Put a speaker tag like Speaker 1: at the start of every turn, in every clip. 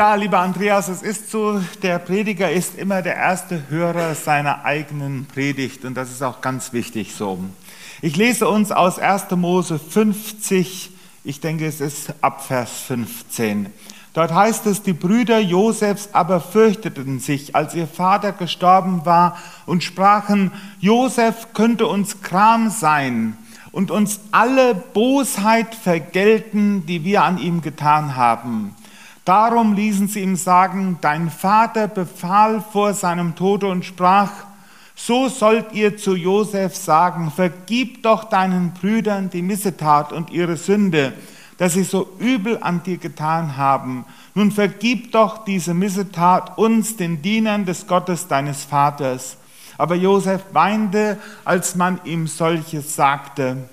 Speaker 1: Ja, lieber Andreas, es ist so, der Prediger ist immer der erste Hörer seiner eigenen Predigt und das ist auch ganz wichtig so. Ich lese uns aus 1. Mose 50, ich denke es ist ab Vers 15. Dort heißt es, die Brüder Josefs aber fürchteten sich, als ihr Vater gestorben war und sprachen, Josef könnte uns Kram sein und uns alle Bosheit vergelten, die wir an ihm getan haben. Darum ließen sie ihm sagen, dein Vater befahl vor seinem Tode und sprach, so sollt ihr zu Josef sagen, vergib doch deinen Brüdern die Missetat und ihre Sünde, dass sie so übel an dir getan haben. Nun vergib doch diese Missetat uns, den Dienern des Gottes deines Vaters. Aber Josef weinte, als man ihm solches sagte.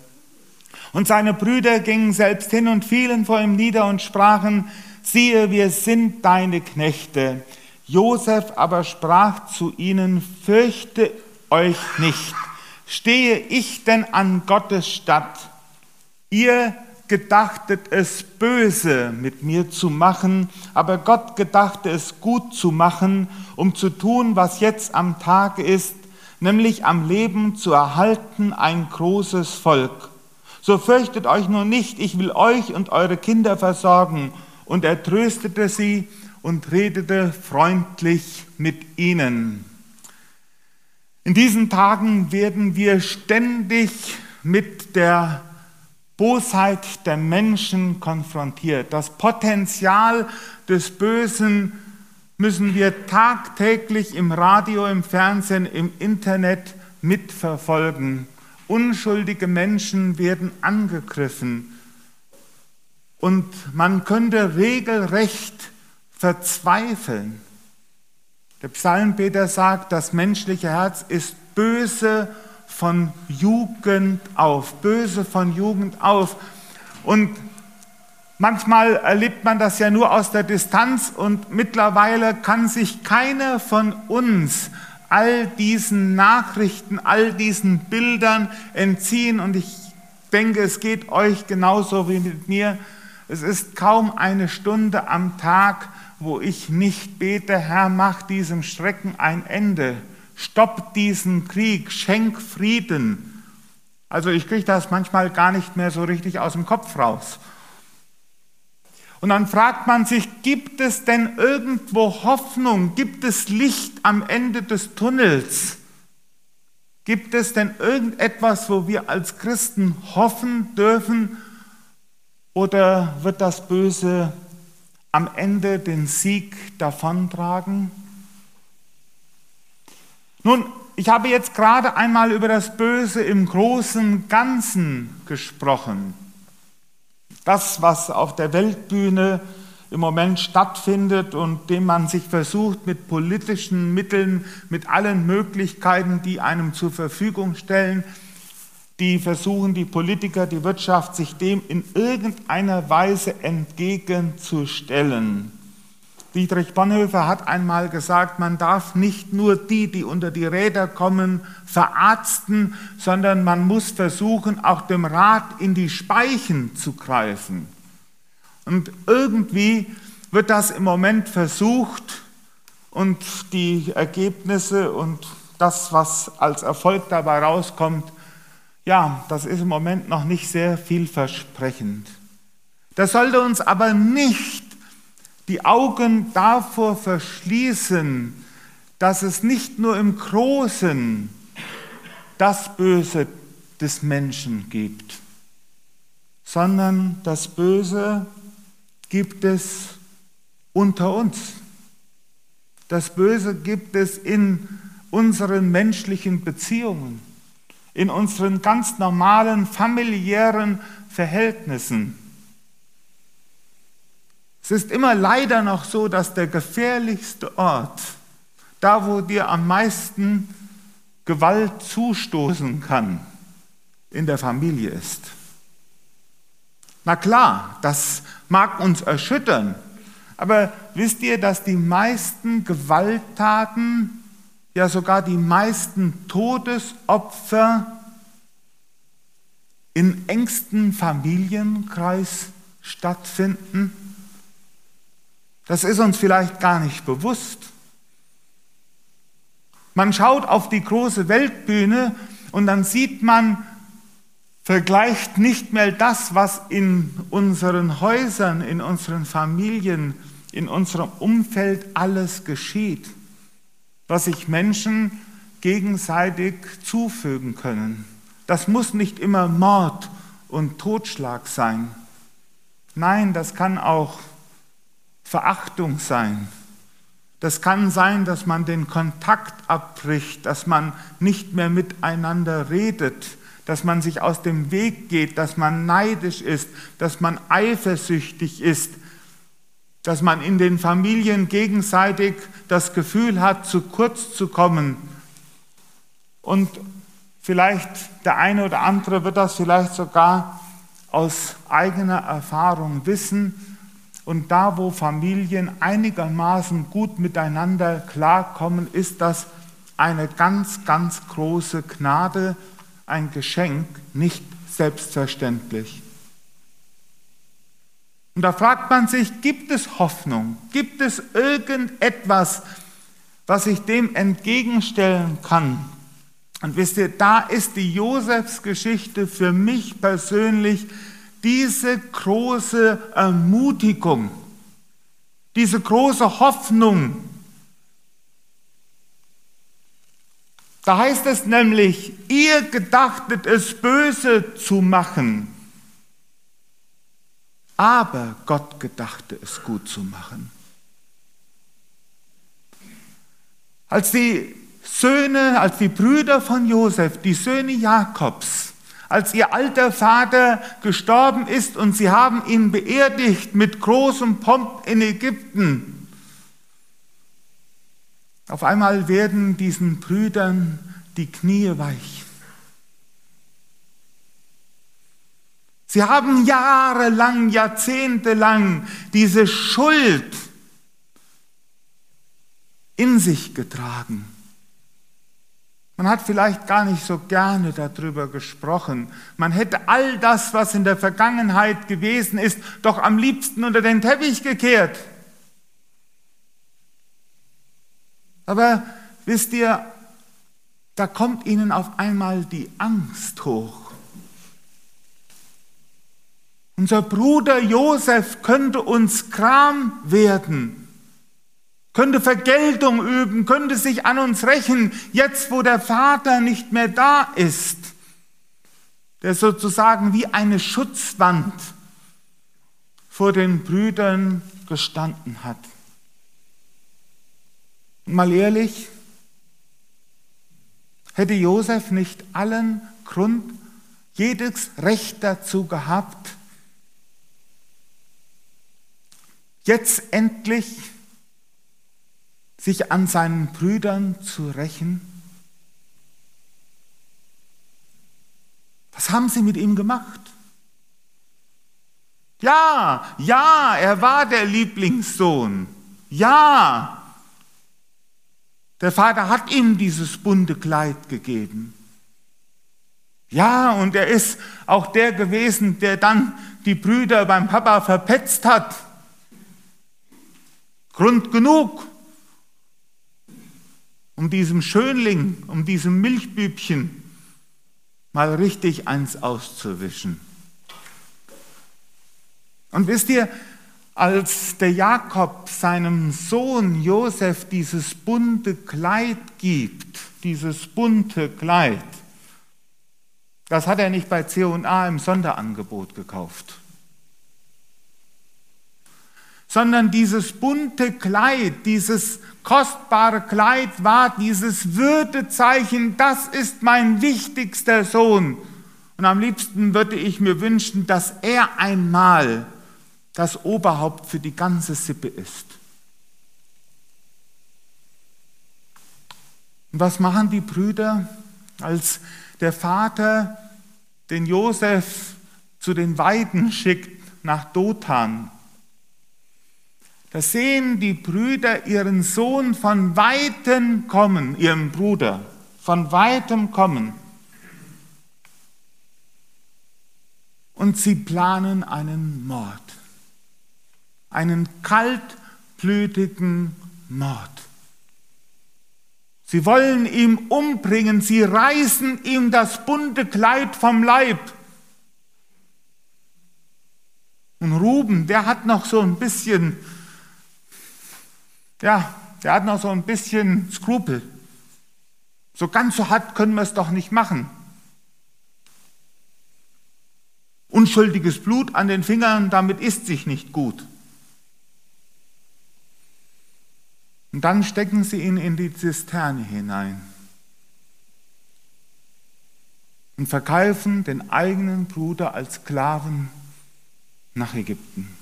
Speaker 1: Und seine Brüder gingen selbst hin und fielen vor ihm nieder und sprachen, siehe, wir sind deine Knechte. Josef aber sprach zu ihnen, fürchte euch nicht. Stehe ich denn an Gottes Statt? Ihr gedachtet es böse mit mir zu machen, aber Gott gedachte es gut zu machen, um zu tun, was jetzt am Tage ist, nämlich am Leben zu erhalten ein großes Volk. So fürchtet euch nur nicht, ich will euch und eure Kinder versorgen und er tröstete sie und redete freundlich mit ihnen. In diesen Tagen werden wir ständig mit der Bosheit der Menschen konfrontiert. Das Potenzial des Bösen müssen wir tagtäglich im Radio, im Fernsehen, im Internet mitverfolgen. Unschuldige Menschen werden angegriffen. Und man könnte regelrecht verzweifeln. Der Psalmbeter sagt, das menschliche Herz ist böse von Jugend auf, böse von Jugend auf. Und manchmal erlebt man das ja nur aus der Distanz und mittlerweile kann sich keiner von uns all diesen Nachrichten, all diesen Bildern entziehen. Und ich denke, es geht euch genauso wie mit mir. Es ist kaum eine Stunde am Tag, wo ich nicht bete, Herr, mach diesem Schrecken ein Ende. Stopp diesen Krieg, schenk Frieden. Also ich kriege das manchmal gar nicht mehr so richtig aus dem Kopf raus. Und dann fragt man sich, gibt es denn irgendwo Hoffnung? Gibt es Licht am Ende des Tunnels? Gibt es denn irgendetwas, wo wir als Christen hoffen dürfen oder wird das Böse am Ende den Sieg davontragen? Nun, ich habe jetzt gerade einmal über das Böse im großen Ganzen gesprochen. Das, was auf der Weltbühne im Moment stattfindet und dem man sich versucht, mit politischen Mitteln, mit allen Möglichkeiten, die einem zur Verfügung stellen, die versuchen, die Politiker, die Wirtschaft, sich dem in irgendeiner Weise entgegenzustellen. Dietrich Bonhoeffer hat einmal gesagt, man darf nicht nur die, die unter die Räder kommen, verarzten, sondern man muss versuchen, auch dem Rad in die Speichen zu greifen. Und irgendwie wird das im Moment versucht und die Ergebnisse und das, was als Erfolg dabei rauskommt, ja, das ist im Moment noch nicht sehr vielversprechend. Das sollte uns aber nicht die Augen davor verschließen, dass es nicht nur im Großen das Böse des Menschen gibt, sondern das Böse gibt es unter uns. Das Böse gibt es in unseren menschlichen Beziehungen in unseren ganz normalen familiären Verhältnissen. Es ist immer leider noch so, dass der gefährlichste Ort, da wo dir am meisten Gewalt zustoßen kann, in der Familie ist. Na klar, das mag uns erschüttern, aber wisst ihr, dass die meisten Gewalttaten ja sogar die meisten Todesopfer im engsten Familienkreis stattfinden? Das ist uns vielleicht gar nicht bewusst. Man schaut auf die große Weltbühne und dann sieht man, vergleicht nicht mehr das, was in unseren Häusern, in unseren Familien, in unserem Umfeld alles geschieht, was sich Menschen gegenseitig zufügen können. Das muss nicht immer Mord und Totschlag sein. Nein, das kann auch Verachtung sein. Das kann sein, dass man den Kontakt abbricht, dass man nicht mehr miteinander redet, dass man sich aus dem Weg geht, dass man neidisch ist, dass man eifersüchtig ist, dass man in den Familien gegenseitig das Gefühl hat, zu kurz zu kommen. Und vielleicht der eine oder andere wird das vielleicht sogar aus eigener Erfahrung wissen. Und da, wo Familien einigermaßen gut miteinander klarkommen, ist das eine ganz, ganz große Gnade, ein Geschenk, nicht selbstverständlich. Und da fragt man sich, gibt es Hoffnung? Gibt es irgendetwas, was ich dem entgegenstellen kann? Und wisst ihr, da ist die Josefsgeschichte für mich persönlich diese große Ermutigung, diese große Hoffnung. Da heißt es nämlich, ihr gedachtet es böse zu machen, aber Gott gedachte es gut zu machen. Als die Söhne, als die Brüder von Josef, die Söhne Jakobs, als ihr alter Vater gestorben ist und sie haben ihn beerdigt mit großem Pomp in Ägypten. Auf einmal werden diesen Brüdern die Knie weich. Sie haben jahrelang, jahrzehntelang diese Schuld in sich getragen. Man hat vielleicht gar nicht so gerne darüber gesprochen. Man hätte all das, was in der Vergangenheit gewesen ist, doch am liebsten unter den Teppich gekehrt. Aber wisst ihr, da kommt ihnen auf einmal die Angst hoch. Unser Bruder Josef könnte uns Kram werden, könnte Vergeltung üben, könnte sich an uns rächen, jetzt wo der Vater nicht mehr da ist, der sozusagen wie eine Schutzwand vor den Brüdern gestanden hat. Mal ehrlich, hätte Josef nicht allen Grund, jedes Recht dazu gehabt, jetzt endlich sich an seinen Brüdern zu rächen? Was haben sie mit ihm gemacht? Ja, ja, er war der Lieblingssohn. Ja, der Vater hat ihm dieses bunte Kleid gegeben. Ja, und er ist auch der gewesen, der dann die Brüder beim Papa verpetzt hat. Grund genug, um diesem Schönling, um diesem Milchbübchen mal richtig eins auszuwischen. Und wisst ihr, als der Jakob seinem Sohn Josef dieses bunte Kleid gibt, dieses bunte Kleid, das hat er nicht bei C&A im Sonderangebot gekauft sondern dieses bunte Kleid, dieses kostbare Kleid war dieses Würdezeichen, das ist mein wichtigster Sohn. Und am liebsten würde ich mir wünschen, dass er einmal das Oberhaupt für die ganze Sippe ist. Und was machen die Brüder, als der Vater den Josef zu den Weiden schickt nach Dothan? Da sehen die Brüder ihren Sohn von weitem kommen, ihren Bruder, von weitem kommen. Und sie planen einen Mord, einen kalt kaltblütigen Mord. Sie wollen ihn umbringen, sie reißen ihm das bunte Kleid vom Leib. Und Ruben, der hat noch so ein bisschen, ja, der hat noch so ein bisschen Skrupel. So ganz so hart können wir es doch nicht machen. Unschuldiges Blut an den Fingern, damit isst sich nicht gut. Und dann stecken sie ihn in die Zisterne hinein und verkaufen den eigenen Bruder als Sklaven nach Ägypten.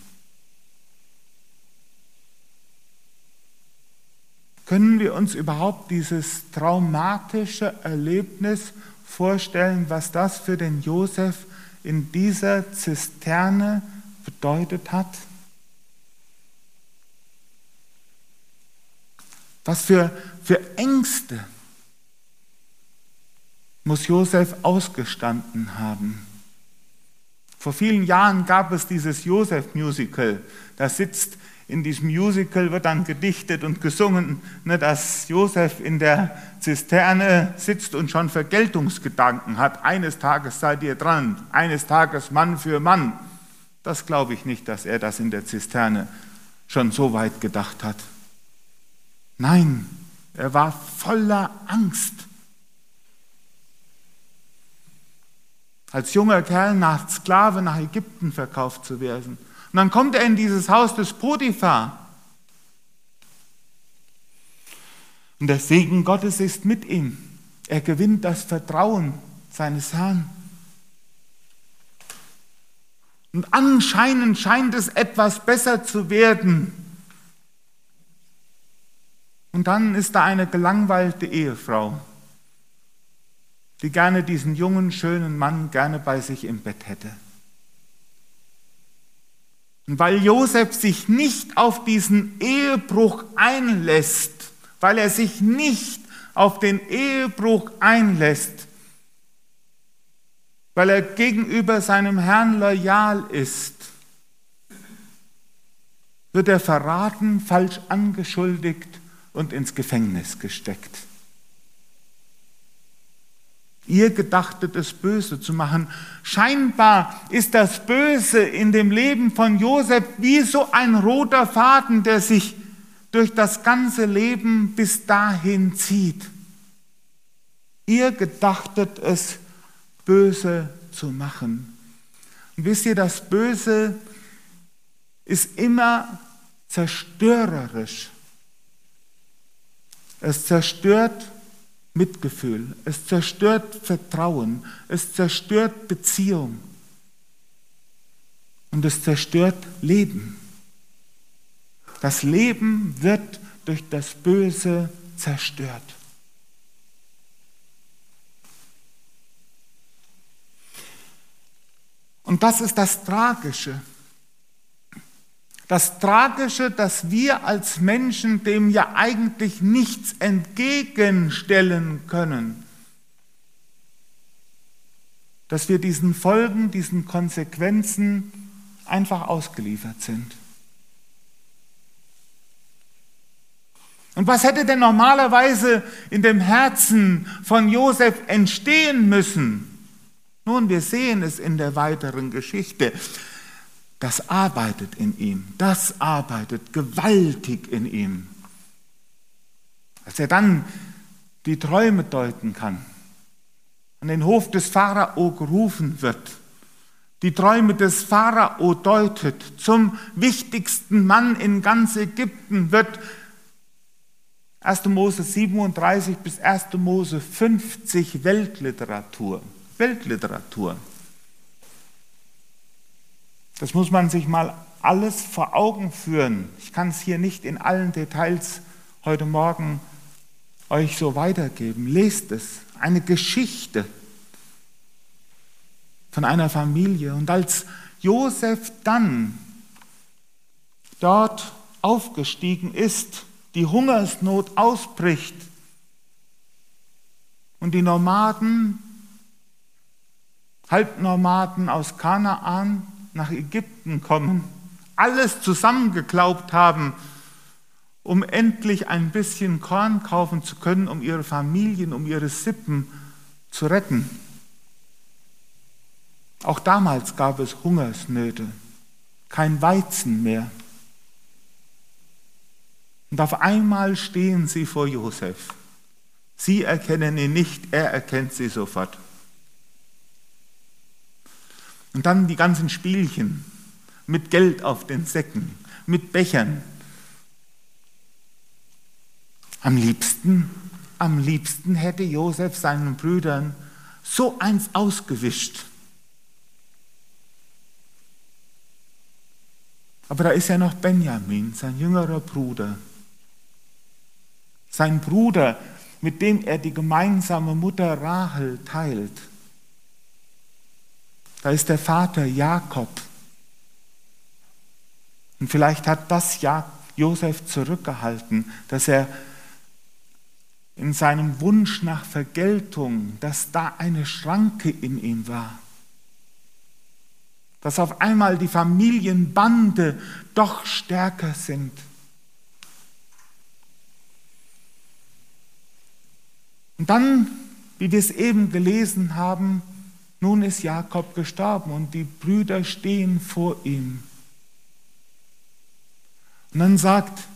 Speaker 1: Können wir uns überhaupt dieses traumatische Erlebnis vorstellen, was das für den Josef in dieser Zisterne bedeutet hat? Was für, für Ängste muss Josef ausgestanden haben? Vor vielen Jahren gab es dieses Josef-Musical. Da sitzt in diesem Musical, wird dann gedichtet und gesungen, ne, dass Josef in der Zisterne sitzt und schon Vergeltungsgedanken hat. Eines Tages seid ihr dran, eines Tages Mann für Mann. Das glaube ich nicht, dass er das in der Zisterne schon so weit gedacht hat. Nein, er war voller Angst. Als junger Kerl nach Sklave nach Ägypten verkauft zu werden. Und dann kommt er in dieses Haus des Potiphar. Und der Segen Gottes ist mit ihm. Er gewinnt das Vertrauen seines Herrn. Und anscheinend scheint es etwas besser zu werden. Und dann ist da eine gelangweilte Ehefrau, die gerne diesen jungen, schönen Mann gerne bei sich im Bett hätte. Und weil Josef sich nicht auf diesen Ehebruch einlässt, weil er sich nicht auf den Ehebruch einlässt, weil er gegenüber seinem Herrn loyal ist, wird er verraten, falsch angeschuldigt und ins Gefängnis gesteckt. Ihr gedachtet es böse zu machen. Scheinbar ist das Böse in dem Leben von Josef wie so ein roter Faden, der sich durch das ganze Leben bis dahin zieht. Ihr gedachtet es böse zu machen. Und wisst ihr, das Böse ist immer zerstörerisch. Es zerstört Mitgefühl, es zerstört Vertrauen, es zerstört Beziehung und es zerstört Leben. Das Leben wird durch das Böse zerstört. Und das ist das Tragische. Das Tragische, dass wir als Menschen dem ja eigentlich nichts entgegenstellen können, dass wir diesen Folgen, diesen Konsequenzen einfach ausgeliefert sind. Und was hätte denn normalerweise in dem Herzen von Josef entstehen müssen? Nun, wir sehen es in der weiteren Geschichte das arbeitet in ihm, das arbeitet gewaltig in ihm. Als er dann die Träume deuten kann, an den Hof des Pharao gerufen wird, die Träume des Pharao deutet, zum wichtigsten Mann in ganz Ägypten wird 1. Mose 37 bis 1. Mose 50 Weltliteratur. Weltliteratur. Das muss man sich mal alles vor Augen führen. Ich kann es hier nicht in allen Details heute Morgen euch so weitergeben. Lest es. Eine Geschichte von einer Familie. Und als Josef dann dort aufgestiegen ist, die Hungersnot ausbricht und die Nomaden, Halbnomaden aus Kanaan nach Ägypten kommen, alles zusammengeglaubt haben, um endlich ein bisschen Korn kaufen zu können, um ihre Familien, um ihre Sippen zu retten. Auch damals gab es Hungersnöte, kein Weizen mehr. Und auf einmal stehen sie vor Josef. Sie erkennen ihn nicht, er erkennt sie sofort. Und dann die ganzen Spielchen mit Geld auf den Säcken, mit Bechern. Am liebsten, am liebsten hätte Josef seinen Brüdern so eins ausgewischt. Aber da ist ja noch Benjamin, sein jüngerer Bruder. Sein Bruder, mit dem er die gemeinsame Mutter Rahel teilt. Da ist der Vater Jakob. Und vielleicht hat das Josef zurückgehalten, dass er in seinem Wunsch nach Vergeltung, dass da eine Schranke in ihm war. Dass auf einmal die Familienbande doch stärker sind. Und dann, wie wir es eben gelesen haben, nun ist Jakob gestorben und die Brüder stehen vor ihm. Und dann sagt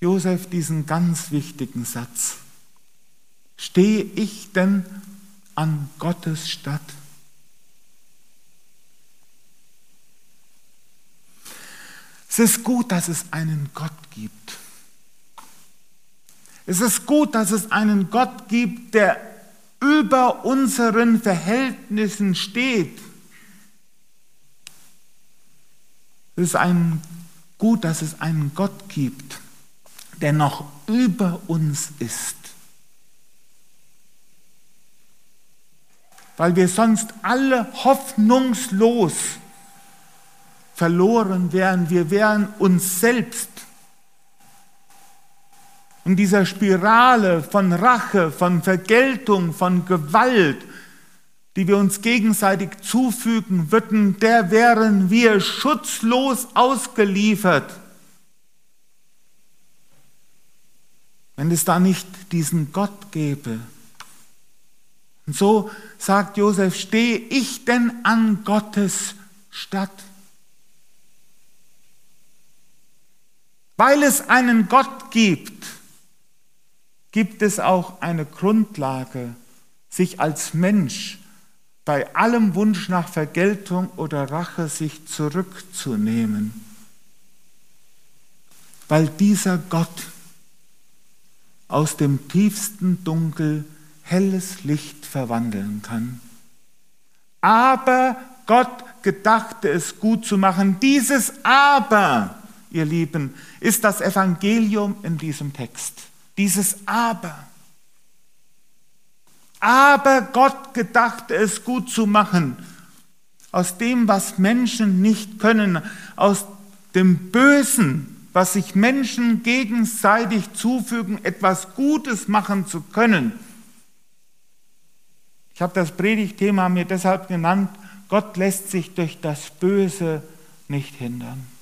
Speaker 1: Josef diesen ganz wichtigen Satz. Stehe ich denn an Gottes Statt? Es ist gut, dass es einen Gott gibt. Es ist gut, dass es einen Gott gibt, der über unseren Verhältnissen steht. Es ist ein gut, dass es einen Gott gibt, der noch über uns ist. Weil wir sonst alle hoffnungslos verloren wären. Wir wären uns selbst in dieser Spirale von Rache, von Vergeltung, von Gewalt, die wir uns gegenseitig zufügen würden, der wären wir schutzlos ausgeliefert. Wenn es da nicht diesen Gott gäbe. Und so sagt Josef, stehe ich denn an Gottes Statt? Weil es einen Gott gibt, gibt es auch eine Grundlage, sich als Mensch bei allem Wunsch nach Vergeltung oder Rache sich zurückzunehmen. Weil dieser Gott aus dem tiefsten Dunkel helles Licht verwandeln kann. Aber Gott gedachte es gut zu machen. Dieses Aber, ihr Lieben, ist das Evangelium in diesem Text. Dieses Aber. Aber Gott gedachte es gut zu machen. Aus dem, was Menschen nicht können, aus dem Bösen, was sich Menschen gegenseitig zufügen, etwas Gutes machen zu können. Ich habe das Predigtthema mir deshalb genannt, Gott lässt sich durch das Böse nicht hindern.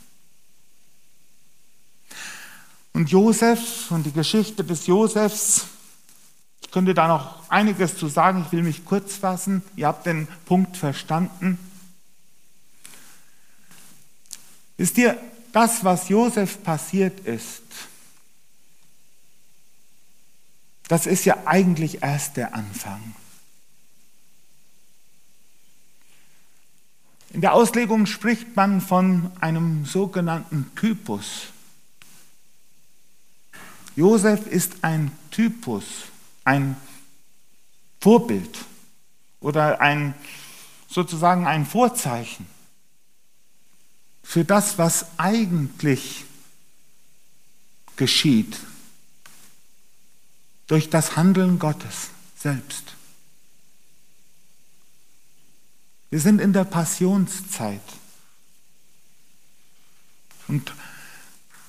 Speaker 1: Und Josef und die Geschichte des Josefs, ich könnte da noch einiges zu sagen, ich will mich kurz fassen, ihr habt den Punkt verstanden. Wisst ihr, das, was Josef passiert ist, das ist ja eigentlich erst der Anfang. In der Auslegung spricht man von einem sogenannten Typus. Josef ist ein Typus, ein Vorbild oder ein sozusagen ein Vorzeichen für das, was eigentlich geschieht durch das Handeln Gottes selbst. Wir sind in der Passionszeit. Und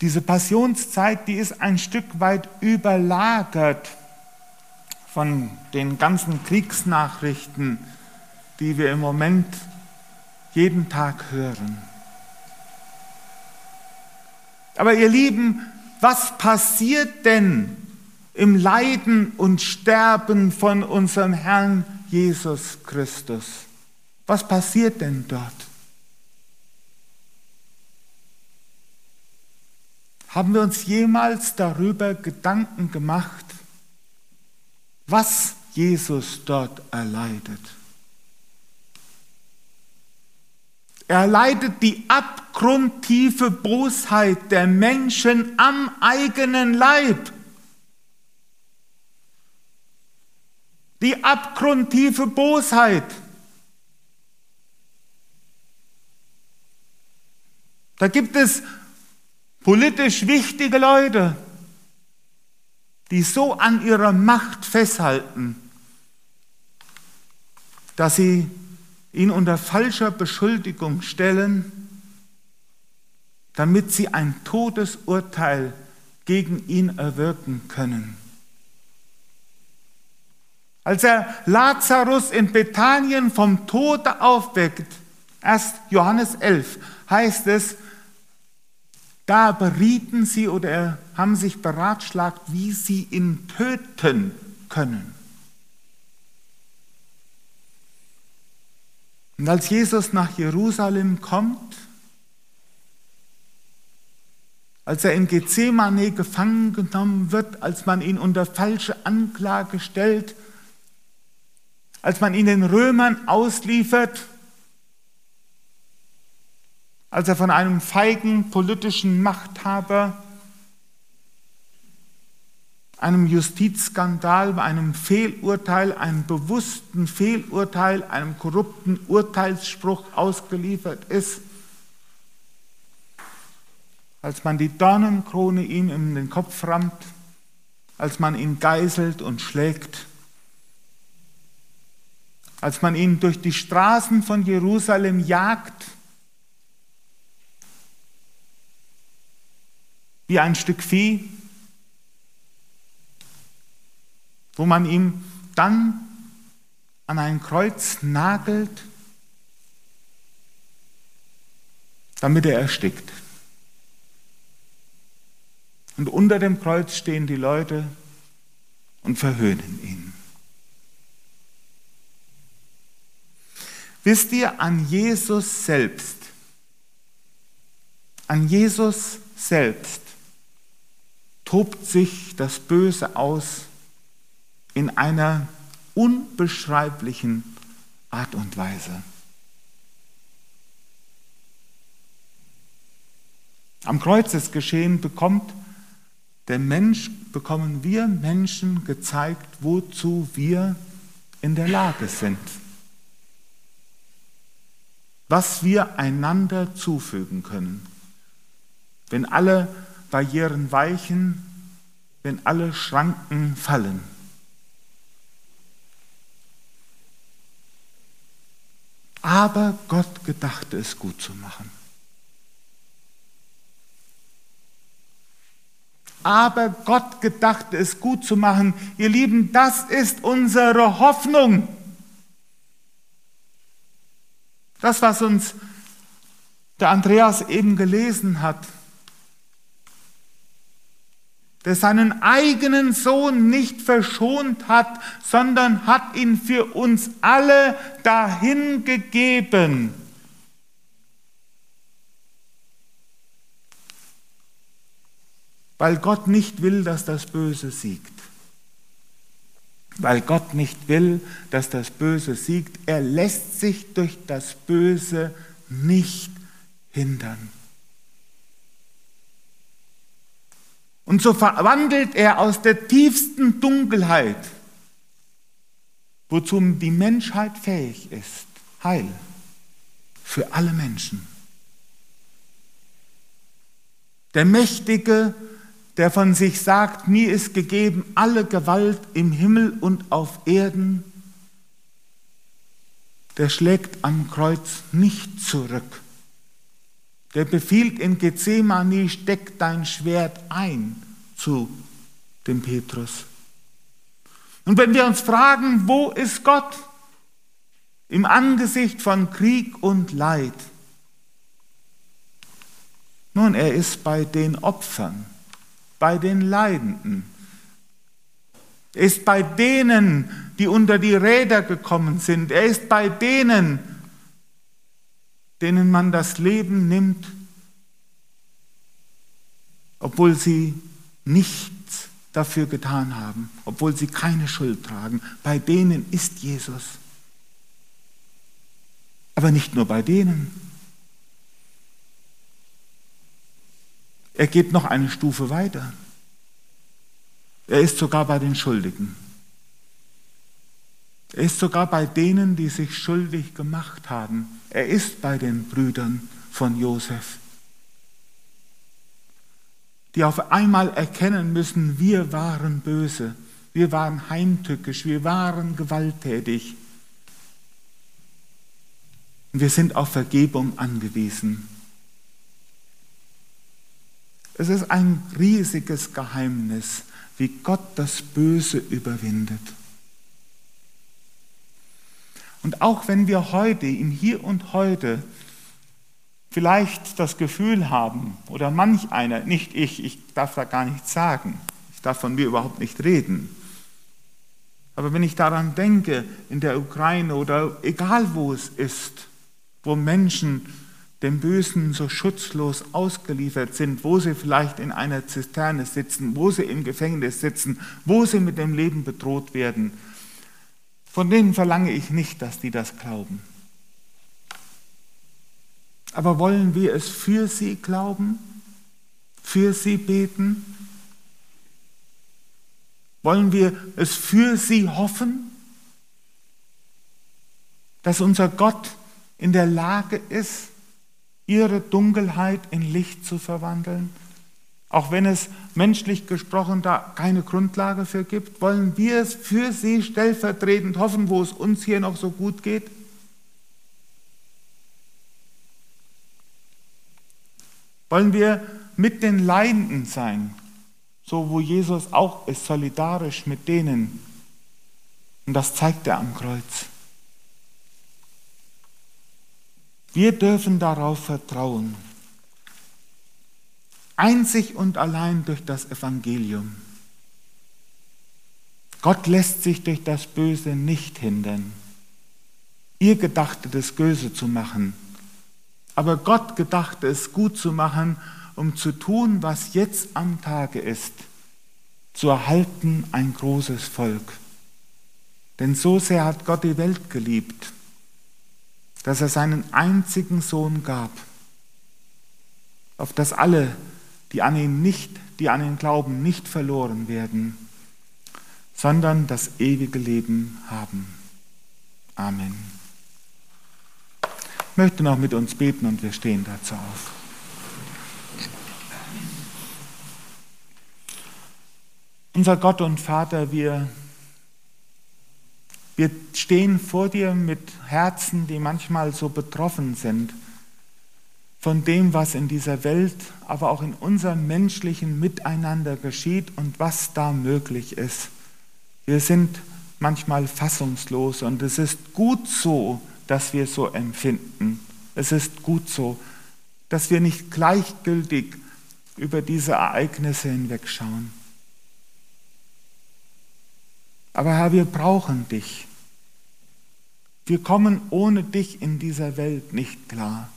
Speaker 1: diese Passionszeit, die ist ein Stück weit überlagert von den ganzen Kriegsnachrichten, die wir im Moment jeden Tag hören. Aber ihr Lieben, was passiert denn im Leiden und Sterben von unserem Herrn Jesus Christus? Was passiert denn dort? Haben wir uns jemals darüber Gedanken gemacht, was Jesus dort erleidet? Er leidet die abgrundtiefe Bosheit der Menschen am eigenen Leib. Die abgrundtiefe Bosheit. Da gibt es politisch wichtige Leute, die so an ihrer Macht festhalten, dass sie ihn unter falscher Beschuldigung stellen, damit sie ein Todesurteil gegen ihn erwirken können. Als er Lazarus in Bethanien vom Tode aufweckt, erst Johannes 11, heißt es, da berieten sie oder haben sich beratschlagt, wie sie ihn töten können. Und als Jesus nach Jerusalem kommt, als er in Gethsemane gefangen genommen wird, als man ihn unter falsche Anklage stellt, als man ihn den Römern ausliefert, als er von einem feigen politischen Machthaber einem Justizskandal, einem Fehlurteil, einem bewussten Fehlurteil, einem korrupten Urteilsspruch ausgeliefert ist, als man die Dornenkrone ihm in den Kopf rammt, als man ihn geißelt und schlägt, als man ihn durch die Straßen von Jerusalem jagt, wie ein Stück Vieh, wo man ihm dann an ein Kreuz nagelt, damit er erstickt. Und unter dem Kreuz stehen die Leute und verhöhnen ihn. Wisst ihr, an Jesus selbst, an Jesus selbst tobt sich das Böse aus in einer unbeschreiblichen Art und Weise. Am Kreuzesgeschehen bekommt der Mensch, bekommen wir Menschen gezeigt, wozu wir in der Lage sind. Was wir einander zufügen können. Wenn alle Barrieren weichen, wenn alle Schranken fallen. Aber Gott gedachte es gut zu machen. Aber Gott gedachte es gut zu machen. Ihr Lieben, das ist unsere Hoffnung. Das, was uns der Andreas eben gelesen hat, der seinen eigenen Sohn nicht verschont hat, sondern hat ihn für uns alle dahin gegeben. Weil Gott nicht will, dass das Böse siegt. Weil Gott nicht will, dass das Böse siegt. Er lässt sich durch das Böse nicht hindern. Und so verwandelt er aus der tiefsten Dunkelheit, wozu die Menschheit fähig ist, Heil für alle Menschen. Der Mächtige, der von sich sagt, mir ist gegeben alle Gewalt im Himmel und auf Erden, der schlägt am Kreuz nicht zurück der befiehlt in Gethsemane, steck dein Schwert ein zu dem Petrus. Und wenn wir uns fragen, wo ist Gott im Angesicht von Krieg und Leid? Nun, er ist bei den Opfern, bei den Leidenden. Er ist bei denen, die unter die Räder gekommen sind. Er ist bei denen, denen man das Leben nimmt, obwohl sie nichts dafür getan haben, obwohl sie keine Schuld tragen. Bei denen ist Jesus. Aber nicht nur bei denen. Er geht noch eine Stufe weiter. Er ist sogar bei den Schuldigen. Er ist sogar bei denen, die sich schuldig gemacht haben. Er ist bei den Brüdern von Josef, die auf einmal erkennen müssen, wir waren böse, wir waren heimtückisch, wir waren gewalttätig. Wir sind auf Vergebung angewiesen. Es ist ein riesiges Geheimnis, wie Gott das Böse überwindet. Und auch wenn wir heute, im Hier und heute, vielleicht das Gefühl haben, oder manch einer, nicht ich, ich darf da gar nichts sagen, ich darf von mir überhaupt nicht reden, aber wenn ich daran denke, in der Ukraine oder egal wo es ist, wo Menschen dem Bösen so schutzlos ausgeliefert sind, wo sie vielleicht in einer Zisterne sitzen, wo sie im Gefängnis sitzen, wo sie mit dem Leben bedroht werden. Von denen verlange ich nicht, dass die das glauben. Aber wollen wir es für sie glauben? Für sie beten? Wollen wir es für sie hoffen? Dass unser Gott in der Lage ist, ihre Dunkelheit in Licht zu verwandeln? Auch wenn es menschlich gesprochen da keine Grundlage für gibt, wollen wir es für sie stellvertretend hoffen, wo es uns hier noch so gut geht? Wollen wir mit den Leidenden sein, so wo Jesus auch ist, solidarisch mit denen? Und das zeigt er am Kreuz. Wir dürfen darauf vertrauen. Einzig und allein durch das Evangelium. Gott lässt sich durch das Böse nicht hindern. Ihr gedachtet es böse zu machen, aber Gott gedachte es gut zu machen, um zu tun, was jetzt am Tage ist, zu erhalten ein großes Volk. Denn so sehr hat Gott die Welt geliebt, dass er seinen einzigen Sohn gab, auf dass alle, die an ihn nicht, die an ihn glauben, nicht verloren werden, sondern das ewige Leben haben. Amen. Ich möchte noch mit uns beten und wir stehen dazu auf. Unser Gott und Vater, wir wir stehen vor dir mit Herzen, die manchmal so betroffen sind von dem, was in dieser Welt, aber auch in unserem menschlichen Miteinander geschieht und was da möglich ist. Wir sind manchmal fassungslos und es ist gut so, dass wir so empfinden. Es ist gut so, dass wir nicht gleichgültig über diese Ereignisse hinwegschauen. Aber Herr, wir brauchen dich. Wir kommen ohne dich in dieser Welt nicht klar.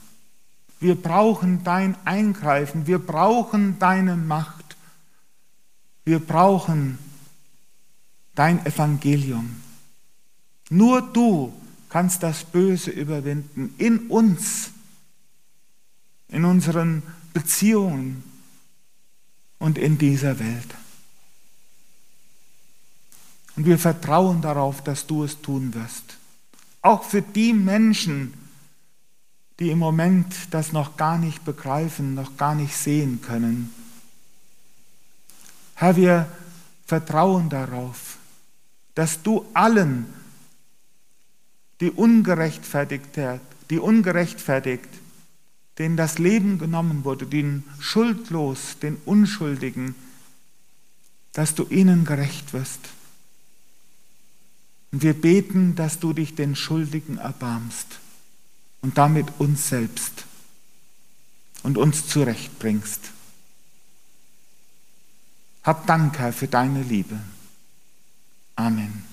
Speaker 1: Wir brauchen dein Eingreifen, wir brauchen deine Macht, wir brauchen dein Evangelium. Nur du kannst das Böse überwinden in uns, in unseren Beziehungen und in dieser Welt. Und wir vertrauen darauf, dass du es tun wirst. Auch für die Menschen, die im Moment das noch gar nicht begreifen, noch gar nicht sehen können. Herr, wir vertrauen darauf, dass du allen, die ungerechtfertigt, die ungerechtfertigt, denen das Leben genommen wurde, den schuldlos, den Unschuldigen, dass du ihnen gerecht wirst. Und wir beten, dass du dich den Schuldigen erbarmst und damit uns selbst und uns zurechtbringst. Hab Dank, Herr, für deine Liebe. Amen.